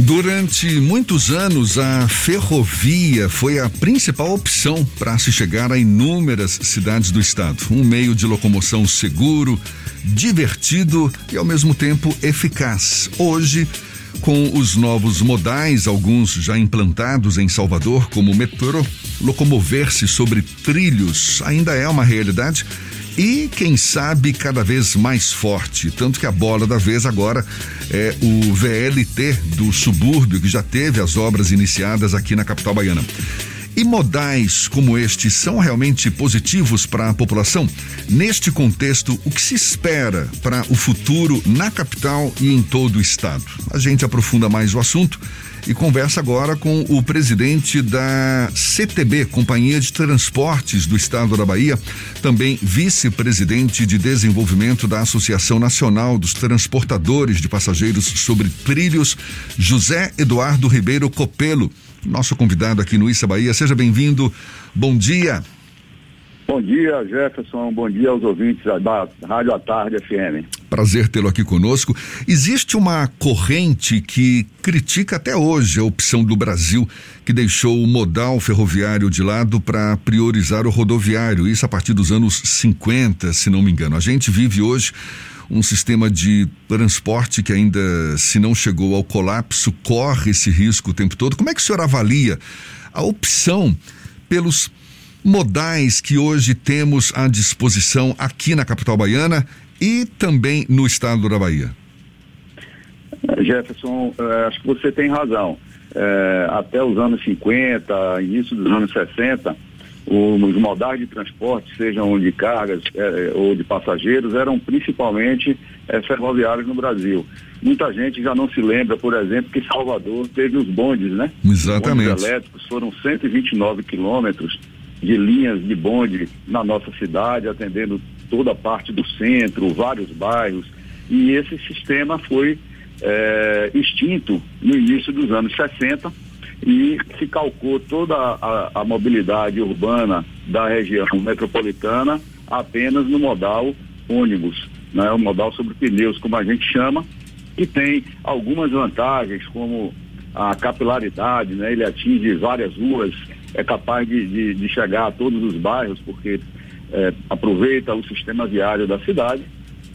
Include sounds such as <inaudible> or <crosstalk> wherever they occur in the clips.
Durante muitos anos, a ferrovia foi a principal opção para se chegar a inúmeras cidades do estado. Um meio de locomoção seguro, divertido e ao mesmo tempo eficaz. Hoje, com os novos modais, alguns já implantados em Salvador, como o metrô, locomover-se sobre trilhos ainda é uma realidade e, quem sabe, cada vez mais forte. Tanto que a bola da vez agora é o VLT do subúrbio, que já teve as obras iniciadas aqui na capital baiana. E modais como este são realmente positivos para a população? Neste contexto, o que se espera para o futuro na capital e em todo o estado? A gente aprofunda mais o assunto e conversa agora com o presidente da CTB, Companhia de Transportes do Estado da Bahia, também vice-presidente de desenvolvimento da Associação Nacional dos Transportadores de Passageiros sobre Trilhos, José Eduardo Ribeiro Copelo, nosso convidado aqui no Issa Bahia. Seja bem-vindo. Bom dia. Bom dia, Jefferson. Bom dia aos ouvintes da Rádio à Tarde FM. Prazer tê-lo aqui conosco. Existe uma corrente que critica até hoje a opção do Brasil, que deixou o modal ferroviário de lado para priorizar o rodoviário, isso a partir dos anos 50, se não me engano. A gente vive hoje um sistema de transporte que ainda, se não chegou ao colapso, corre esse risco o tempo todo. Como é que o senhor avalia a opção pelos modais que hoje temos à disposição aqui na capital baiana e também no estado da Bahia? Jefferson, eh, acho que você tem razão. Eh, até os anos 50, início dos anos 60, os modais de transporte, sejam de cargas eh, ou de passageiros, eram principalmente ferroviários no Brasil. Muita gente já não se lembra, por exemplo, que Salvador teve os bondes, né? Exatamente. Os bondes elétricos foram 129 quilômetros de linhas de bonde na nossa cidade, atendendo toda a parte do centro, vários bairros. E esse sistema foi é, extinto no início dos anos 60 e se calcou toda a, a mobilidade urbana da região metropolitana apenas no modal ônibus, né? o modal sobre pneus, como a gente chama, que tem algumas vantagens, como a capilaridade, né? ele atinge várias ruas é capaz de, de, de chegar a todos os bairros, porque é, aproveita o sistema viário da cidade,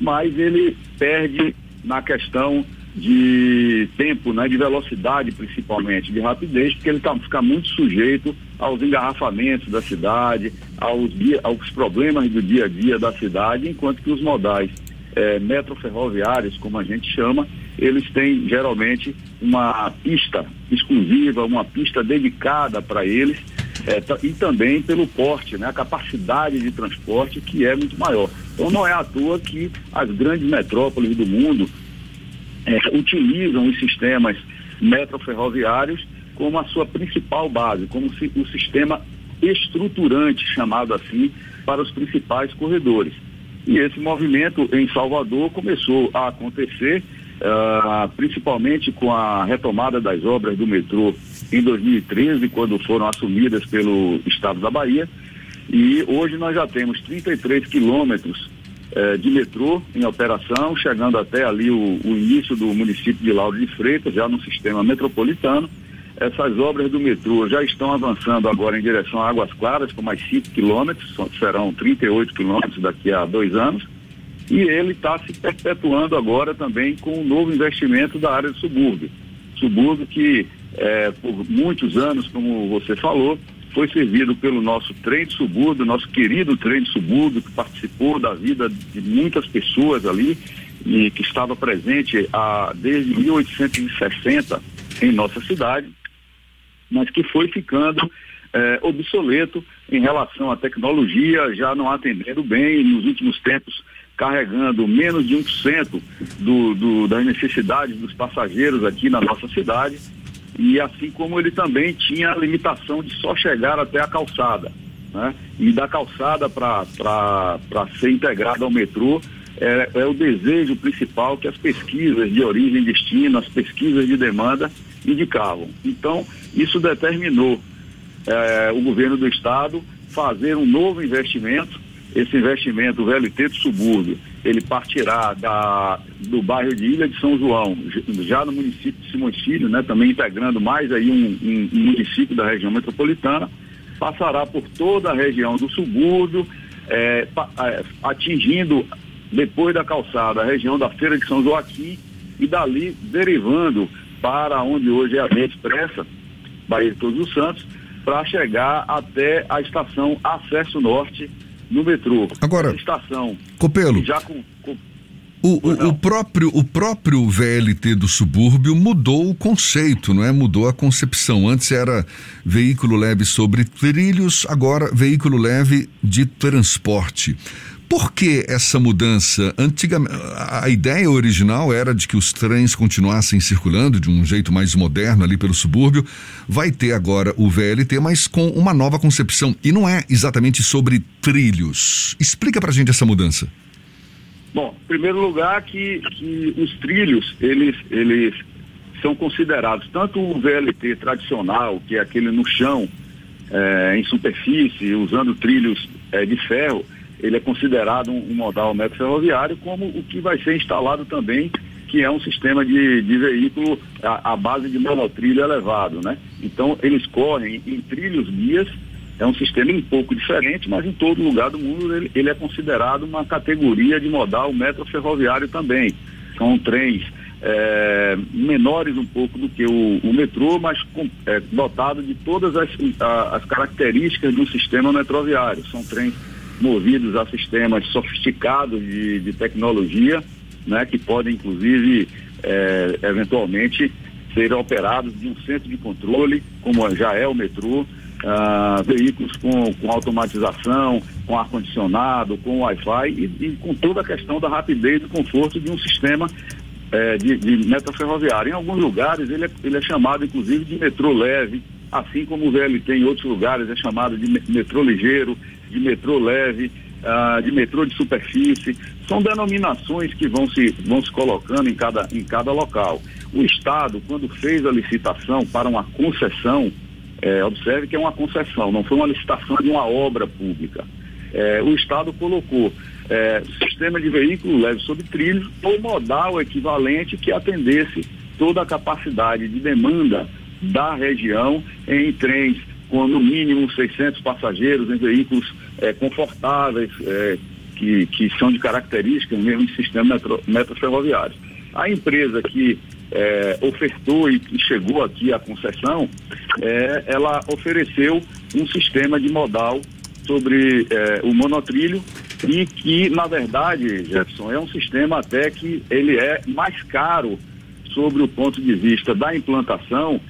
mas ele perde na questão de tempo, né, de velocidade principalmente, de rapidez, porque ele tá, fica muito sujeito aos engarrafamentos da cidade, aos, aos problemas do dia a dia da cidade, enquanto que os modais é, metroferroviários, como a gente chama, eles têm geralmente uma pista exclusiva, uma pista dedicada para eles é, e também pelo porte, né, a capacidade de transporte que é muito maior. Então não é à toa que as grandes metrópoles do mundo é, utilizam os sistemas metroferroviários como a sua principal base, como se, o sistema estruturante, chamado assim, para os principais corredores. E esse movimento em Salvador começou a acontecer uh, principalmente com a retomada das obras do metrô em 2013, quando foram assumidas pelo Estado da Bahia. E hoje nós já temos 33 quilômetros uh, de metrô em operação, chegando até ali o, o início do município de Lauro de Freitas, já no sistema metropolitano. Essas obras do metrô já estão avançando agora em direção a Águas Claras, com mais 5 quilômetros, serão 38 quilômetros daqui a dois anos. E ele está se perpetuando agora também com um novo investimento da área do subúrbio. Subúrbio que, é, por muitos anos, como você falou, foi servido pelo nosso trem de subúrbio, nosso querido trem de subúrbio, que participou da vida de muitas pessoas ali e que estava presente a, desde 1860 em nossa cidade mas que foi ficando é, obsoleto em relação à tecnologia, já não atendendo bem, nos últimos tempos carregando menos de 1% do, do, das necessidades dos passageiros aqui na nossa cidade, e assim como ele também tinha a limitação de só chegar até a calçada. Né? E da calçada para ser integrada ao metrô é, é, o desejo principal que as pesquisas de origem e destino, as pesquisas de demanda indicavam. Então, isso determinou é, o governo do estado fazer um novo investimento, esse investimento, o VLT do subúrbio, ele partirá da, do bairro de Ilha de São João, já no município de Simões Filho, né, também integrando mais aí um, um, um, município da região metropolitana, passará por toda a região do subúrbio, é, é, atingindo depois da calçada a região da Feira de São Joaquim e dali derivando para onde hoje é a Via Expressa, Bahia de Todos os Santos, para chegar até a estação Acesso Norte no metrô. Agora, estação Copelo, já com, com o, o, o, próprio, o próprio VLT do subúrbio mudou o conceito, não é? Mudou a concepção. Antes era veículo leve sobre trilhos, agora veículo leve de transporte. Por que essa mudança? Antigamente, a ideia original era de que os trens continuassem circulando de um jeito mais moderno ali pelo subúrbio. Vai ter agora o VLT, mas com uma nova concepção. E não é exatamente sobre trilhos. Explica pra gente essa mudança. Bom, em primeiro lugar que, que os trilhos, eles, eles são considerados tanto o VLT tradicional, que é aquele no chão, é, em superfície, usando trilhos é, de ferro, ele é considerado um, um modal metro ferroviário, como o que vai ser instalado também, que é um sistema de, de veículo à, à base de monotrilho elevado, né? Então, eles correm em trilhos guias, é um sistema um pouco diferente, mas em todo lugar do mundo ele, ele é considerado uma categoria de modal metro ferroviário também. São trens é, menores um pouco do que o, o metrô, mas com, é, dotado de todas as, a, as características de um sistema metroviário. São trens movidos a sistemas sofisticados de, de tecnologia, né, que podem inclusive é, eventualmente ser operados de um centro de controle, como já é o metrô, ah, veículos com, com automatização, com ar-condicionado, com Wi-Fi e, e, com toda a questão da rapidez e conforto de um sistema é, de, de ferroviário. Em alguns lugares ele é, ele é chamado inclusive de metrô leve, assim como o VLT em outros lugares é chamado de metrô ligeiro, de metrô leve, uh, de metrô de superfície. São denominações que vão se, vão se colocando em cada, em cada local. O Estado, quando fez a licitação para uma concessão, é, observe que é uma concessão, não foi uma licitação de uma obra pública. É, o Estado colocou é, sistema de veículo leve sobre trilhos ou modal equivalente que atendesse toda a capacidade de demanda da região em trens com no mínimo 600 passageiros, em veículos é, confortáveis, é, que, que são de características mesmo de sistema metro, metro ferroviário. A empresa que é, ofertou e, e chegou aqui à concessão, ela ofereceu um sistema de modal sobre o monotrilho e que, na verdade, Jefferson, é um sistema até que ele é mais caro sobre o ponto de vista da implantação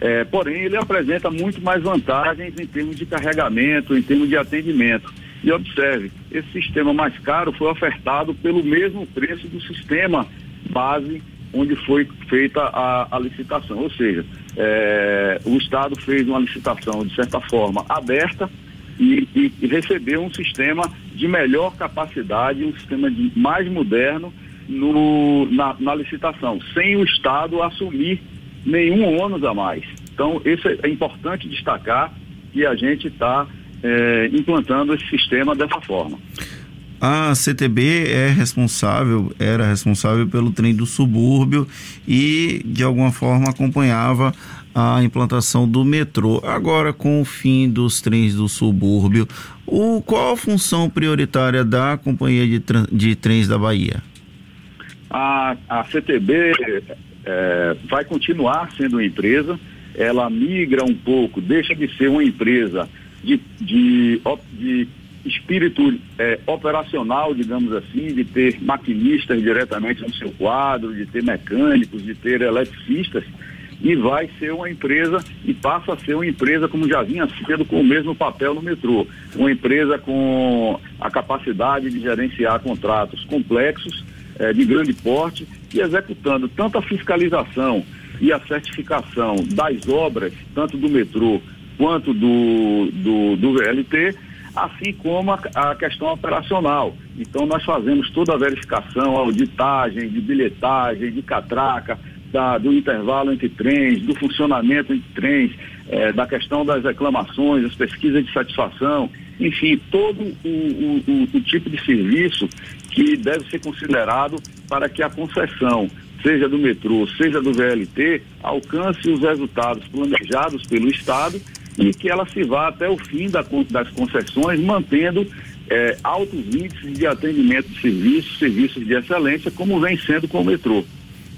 é, porém, ele apresenta muito mais vantagens em termos de carregamento, em termos de atendimento. E observe, esse sistema mais caro foi ofertado pelo mesmo preço do sistema base onde foi feita a, a licitação. Ou seja, é, o Estado fez uma licitação, de certa forma, aberta e, e, e recebeu um sistema de melhor capacidade, um sistema de, mais moderno no, na, na licitação, sem o Estado assumir nenhum ônus a mais. Então, isso é importante destacar que a gente está é, implantando esse sistema dessa forma. A CTB é responsável, era responsável pelo trem do subúrbio e de alguma forma acompanhava a implantação do metrô. Agora, com o fim dos trens do subúrbio, o, qual a função prioritária da Companhia de, de Trens da Bahia? A, a CTB é, vai continuar sendo uma empresa, ela migra um pouco, deixa de ser uma empresa de, de, de espírito é, operacional, digamos assim, de ter maquinistas diretamente no seu quadro, de ter mecânicos, de ter eletricistas, e vai ser uma empresa e passa a ser uma empresa como já vinha sendo com o mesmo papel no metrô, uma empresa com a capacidade de gerenciar contratos complexos é, de grande porte e executando tanto a fiscalização e a certificação das obras, tanto do metrô quanto do, do, do VLT, assim como a, a, questão operacional. Então nós fazemos toda a verificação, auditagem, de bilhetagem, de catraca, da, do intervalo entre trens, do funcionamento entre trens, eh, da questão das reclamações, das pesquisas de satisfação enfim, todo o, o, o, o tipo de serviço que deve ser considerado para que a concessão seja do metrô, seja do VLT, alcance os resultados planejados pelo Estado e que ela se vá até o fim da, das concessões, mantendo é, altos índices de atendimento de serviços, serviços de excelência, como vem sendo com o metrô.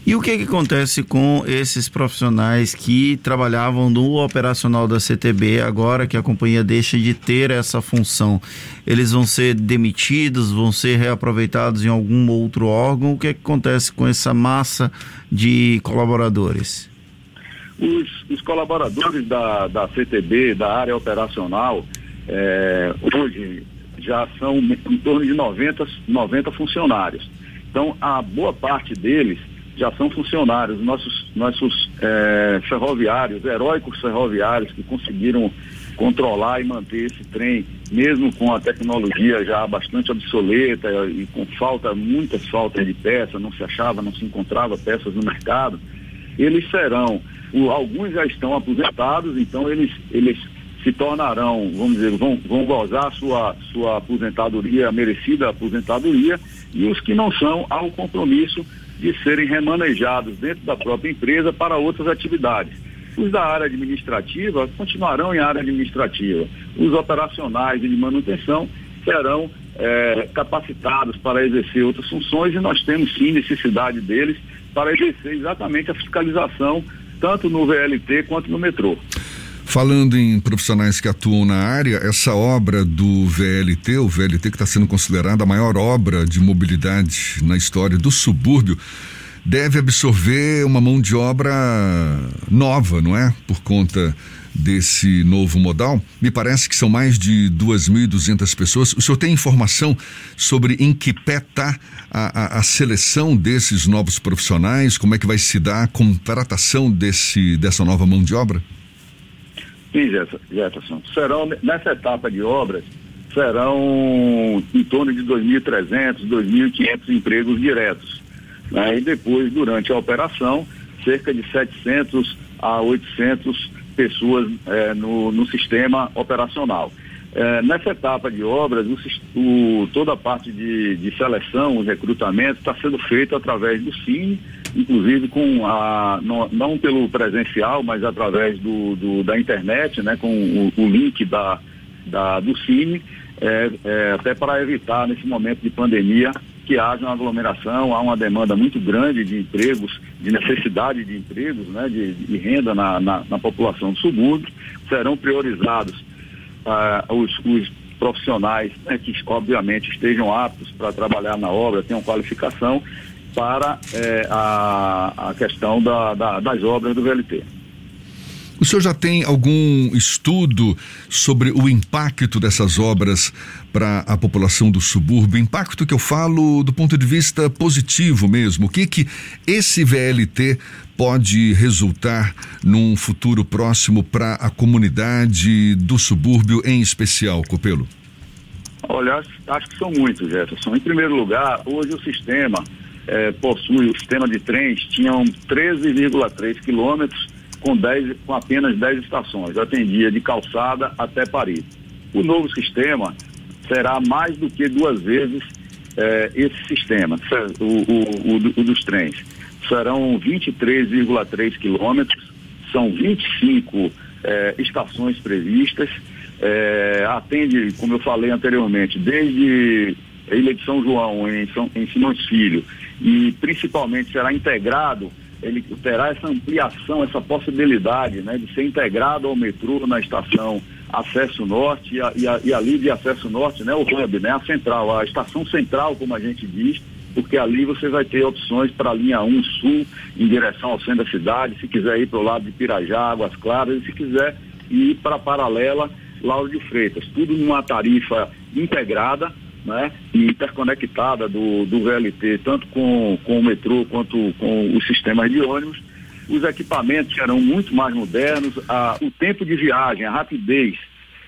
E o que, que, acontece com esses profissionais que trabalhavam no operacional da CTB agora que a companhia deixa de ter essa função? Eles vão ser demitidos, vão ser reaproveitados em algum outro órgão? O que, que acontece com essa massa de colaboradores? Os, os colaboradores da, da CTB, da área operacional, é, hoje já são em torno de 90, 90 funcionários. Então, a boa parte deles já são funcionários, nossos, nossos é, ferroviários, heróicos ferroviários que conseguiram controlar e manter esse trem, mesmo com a tecnologia já bastante obsoleta e com falta, muitas faltas de peças, não se achava, não se encontrava peças no mercado, eles serão, o, alguns já estão aposentados, então eles, eles se tornarão, vamos dizer, vão, vão gozar sua, sua aposentadoria, merecida aposentadoria, e os que não são, há o compromisso de serem remanejados dentro da própria empresa para outras atividades. Os da área administrativa continuarão em área administrativa. Os operacionais e de manutenção serão é, capacitados para exercer outras funções e nós temos sim necessidade deles para exercer exatamente a fiscalização tanto no VLT quanto no metrô. Falando em profissionais que atuam na área, essa obra do VLT, o VLT que está sendo considerada a maior obra de mobilidade na história do subúrbio, deve absorver uma mão de obra nova, não é? Por conta desse novo modal. Me parece que são mais de 2.200 pessoas. O senhor tem informação sobre em que pé está a, a, a, seleção desses novos profissionais? Como é que vai se dar a contratação desse, dessa nova mão de obra? Sim, Jefferson. Serão, nessa etapa de obras, serão em torno de 2.300, 2.500 empregos diretos. Né? E depois, durante a operação, cerca de 700 a 800 pessoas é, no, no sistema operacional. É, nessa etapa de obras, o, o, toda a parte de, de seleção, o recrutamento está sendo feito através do Cine, inclusive com a, não, não pelo presencial, mas através do, do, da internet, né, com o, o link da, da, do Cine, é, é, até para evitar nesse momento de pandemia que haja uma aglomeração, há uma demanda muito grande de empregos, de necessidade de empregos, né, de, de renda na, na, na, população do subúrbio, serão priorizados uh, os, os profissionais né, que obviamente estejam aptos para trabalhar na obra, tenham qualificação para é, a, a questão da, da, das obras do VLT. O senhor já tem algum estudo sobre o impacto dessas obras para a população do subúrbio? Impacto que eu falo do ponto de vista positivo mesmo. O que que esse VLT pode resultar num futuro próximo para a comunidade do subúrbio em especial, Copelo? Olha, acho que são muitos, Jefferson. Em primeiro lugar, hoje o sistema é, possui, o sistema de trens, tinham 13,3 quilômetros com, 10, com apenas 10 estações, atendia de calçada até Paris. O novo sistema será mais do que duas vezes é, esse sistema, o, o, o, o dos trens. Serão 23,3 quilômetros, são 25 é, estações previstas, é, atende, como eu falei anteriormente, desde Ilha de São João, em, São, em Simões Filho, e principalmente será integrado, ele terá essa ampliação, essa possibilidade né, de ser integrado ao metrô na estação Acesso Norte e, a, e, a, e ali de Acesso Norte, né, o hub, né, a central, a estação central, como a gente diz, porque ali você vai ter opções para a linha 1 Sul, em direção ao centro da cidade, se quiser ir para o lado de Pirajá, Águas Claras, e se quiser ir para a paralela Lauro de Freitas, tudo numa tarifa integrada, né, interconectada do, do VLT, tanto com, com o metrô quanto com os sistemas de ônibus. Os equipamentos serão muito mais modernos, a, o tempo de viagem, a rapidez.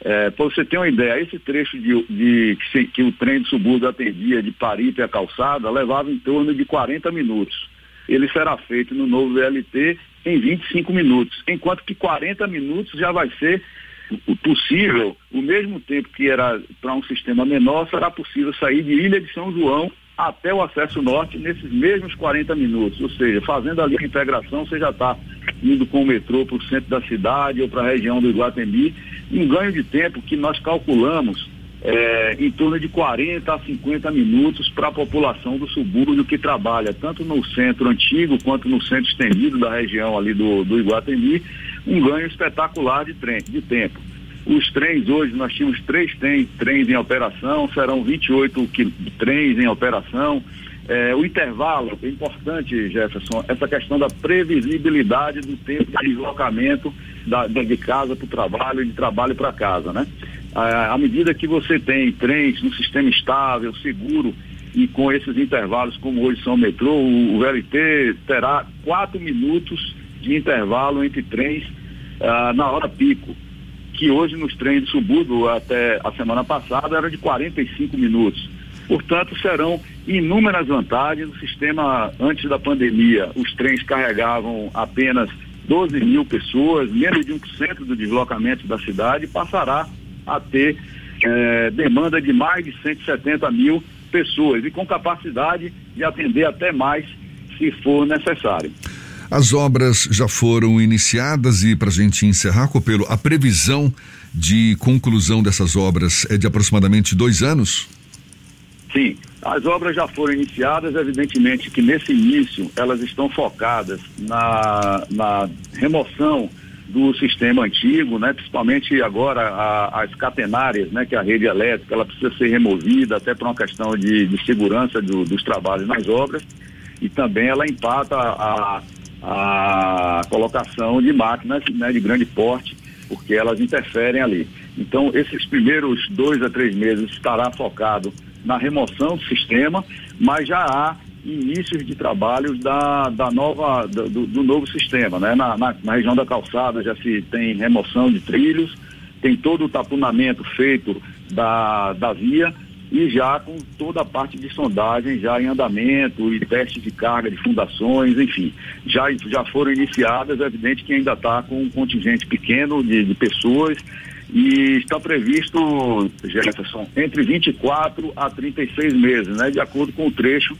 É, para você ter uma ideia, esse trecho de, de que, que, o trem de subúrbio atendia de Paripe a calçada levava em torno de 40 minutos. Ele será feito no novo VLT em 25 minutos, enquanto que 40 minutos já vai ser possível, o mesmo tempo que era para um sistema menor, será possível sair de Ilha de São João até o acesso norte nesses mesmos 40 minutos. Ou seja, fazendo ali a integração, você já está indo com o metrô para o centro da cidade ou para a região do Iguatemi. Um ganho de tempo que nós calculamos é, em torno de 40 a 50 minutos para a população do subúrbio que trabalha tanto no centro antigo quanto no centro estendido da região ali do, do Iguatemi, um ganho espetacular de, trem, de tempo. Os trens hoje, nós tínhamos três trens, trens em operação, serão 28 trens em operação. É, o intervalo, é importante, Jefferson, essa questão da previsibilidade do tempo de deslocamento da, de casa para o trabalho e de trabalho para casa, né? À medida que você tem trens no sistema estável, seguro e com esses intervalos como hoje são o metrô, o, VLT terá quatro minutos de intervalo entre trens ah, na hora pico, que hoje nos trens de subúrbio até a semana passada era de 45 minutos. Portanto, serão inúmeras vantagens. O sistema antes da pandemia, os trens carregavam apenas 12 mil pessoas, menos de 1% do deslocamento da cidade, passará a ter é, demanda de mais de 170 mil pessoas e com capacidade de atender até mais se for necessário. As obras já foram iniciadas e para a gente encerrar, Copelo, a previsão de conclusão dessas obras é de aproximadamente dois anos? Sim, as obras já foram iniciadas, evidentemente que nesse início elas estão focadas na, na remoção do sistema antigo, né? principalmente agora a, as catenárias, né? que é a rede elétrica, ela precisa ser removida até por uma questão de, de segurança do, dos trabalhos nas obras e também ela empata a, a colocação de máquinas né? de grande porte, porque elas interferem ali. Então, esses primeiros dois a três meses estará focado na remoção do sistema, mas já há inícios de trabalhos da, da nova, do, do novo sistema. Né? Na, na, na, região da calçada já se tem remoção de trilhos, tem todo o tapunamento feito da, da via e já com toda a parte de sondagem já em andamento e testes de carga de fundações, enfim, já, já foram iniciadas, é evidente que ainda está com um contingente pequeno de, de pessoas e está previsto, Jefferson, entre 24 a 36 meses, né, de acordo com o trecho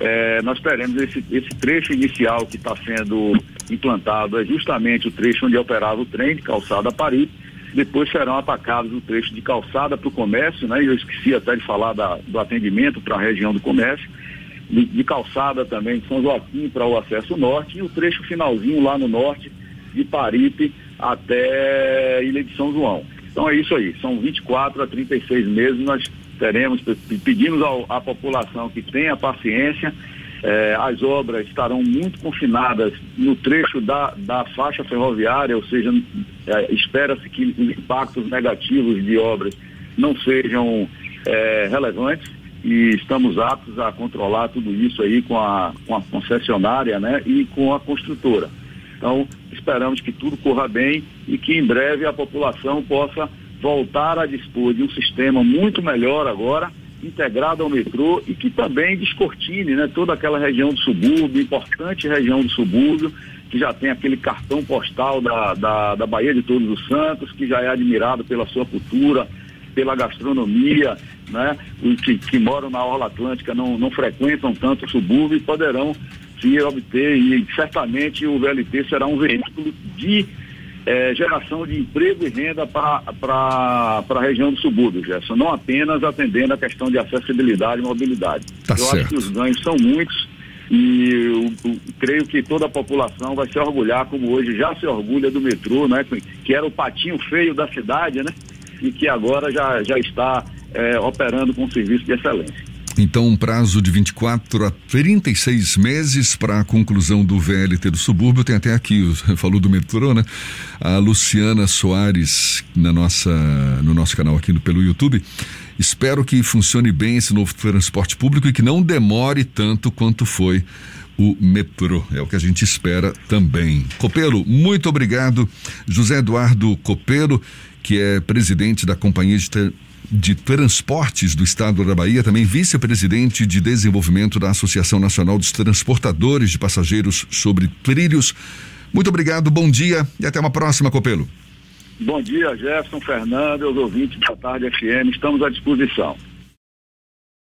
é, nós teremos esse, esse trecho inicial que está sendo implantado, é justamente o trecho onde operava o trem de calçada a Paris. Depois serão atacados o trecho de calçada para o comércio, né? Eu esqueci até de falar da, do atendimento para a região do comércio, de, de calçada também de São Joaquim para o acesso norte e o trecho finalzinho lá no norte de Paripe até Ilha de São João. Então é isso aí, são 24 a 36 meses, nós teremos, pedimos ao, à população que tenha paciência, eh, as obras estarão muito confinadas no trecho da, da faixa ferroviária, ou seja, eh, espera-se que os impactos negativos de obras não sejam eh, relevantes e estamos aptos a controlar tudo isso aí com a, com a concessionária né, e com a construtora. Então, esperamos que tudo corra bem e que em breve a população possa voltar a dispor de um sistema muito melhor agora, integrado ao metrô e que também descortine né, toda aquela região do subúrbio, importante região do subúrbio, que já tem aquele cartão postal da, da, da Bahia de Todos os Santos, que já é admirado pela sua cultura, pela gastronomia, né? Os que, que moram na Orla Atlântica não, não frequentam tanto o subúrbio e poderão se obter e certamente o VLT será um veículo de é, geração de emprego e renda para a região do subúrbio, Gerson, não apenas atendendo a questão de acessibilidade e mobilidade. Tá eu certo. acho que os ganhos são muitos e eu, eu, creio que toda a população vai se orgulhar, como hoje já se orgulha do metrô, né? Que era o patinho feio da cidade, né? E que agora já, já está é, operando com serviço de excelência. Então, um prazo de 24 a 36 meses para a conclusão do VLT do subúrbio. Tem até aqui, <laughs> falou do metrô, né? A Luciana Soares, na nossa, no nosso canal aqui no, pelo YouTube. Espero que funcione bem esse novo transporte público e que não demore tanto quanto foi o metrô. É o que a gente espera também. Copelo, muito obrigado. José Eduardo Copelo, que é presidente da Companhia de de Transportes do Estado da Bahia, também vice-presidente de desenvolvimento da Associação Nacional dos Transportadores de Passageiros sobre Trilhos. Muito obrigado, bom dia e até uma próxima, Copelo. Bom dia, Jefferson, Fernando, os ouvintes da Tarde FM, estamos à disposição.